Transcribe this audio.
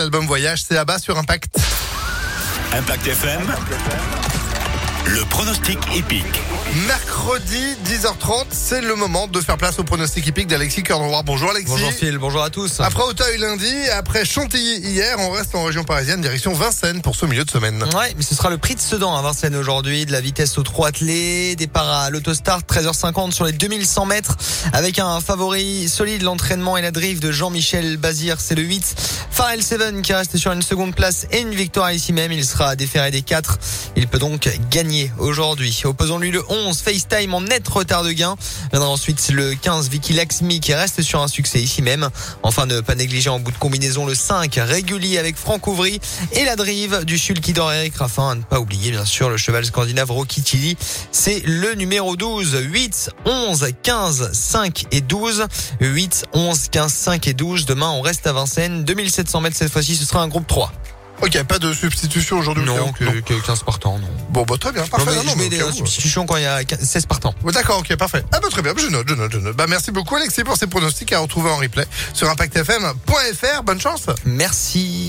L'album Voyage, c'est là-bas sur Impact. Impact FM. Le pronostic épique. Mercredi 10h30, c'est le moment de faire place au pronostic épique d'Alexis Cœur Bonjour Alexis. Bonjour Phil, bonjour à tous. Après Auteuil lundi, après Chantilly hier, on reste en région parisienne, direction Vincennes pour ce milieu de semaine. Ouais, mais ce sera le prix de Sedan à Vincennes aujourd'hui, de la vitesse au 3 attelé, départ à l'autostart 13h50 sur les 2100 mètres avec un favori solide, l'entraînement et la drive de Jean-Michel Bazir, c'est le 8. Farrell Seven qui reste sur une seconde place et une victoire ici même, il sera déféré des 4. Il peut donc gagner aujourd'hui. Opposons-lui le 11 FaceTime en net retard de gain. Viendra ensuite le 15 Vicky Laxmi qui reste sur un succès ici même. Enfin ne pas négliger en bout de combinaison le 5 régulier avec Franck Ouvry et la drive du Sulkidor Eric Raffin. À ne pas oublier bien sûr le cheval scandinave Rocky Tilly. C'est le numéro 12. 8, 11, 15, 5 et 12. 8, 11, 15, 5 et 12. Demain on reste à Vincennes. 2700 mètres cette fois-ci ce sera un groupe 3. Ok, pas de substitution aujourd'hui. Non, ok, ok. que 15 partants, non. Bon, bah très bien, parfait. Non, mais Non, non, je mets mais des substitutions quand il y a 16 partants. D'accord, ok, parfait. Ah bah très bien, je note, je note, je note. Bah merci beaucoup Alexis pour ces pronostics à retrouver en replay sur impactfm.fr. Bonne chance. Merci.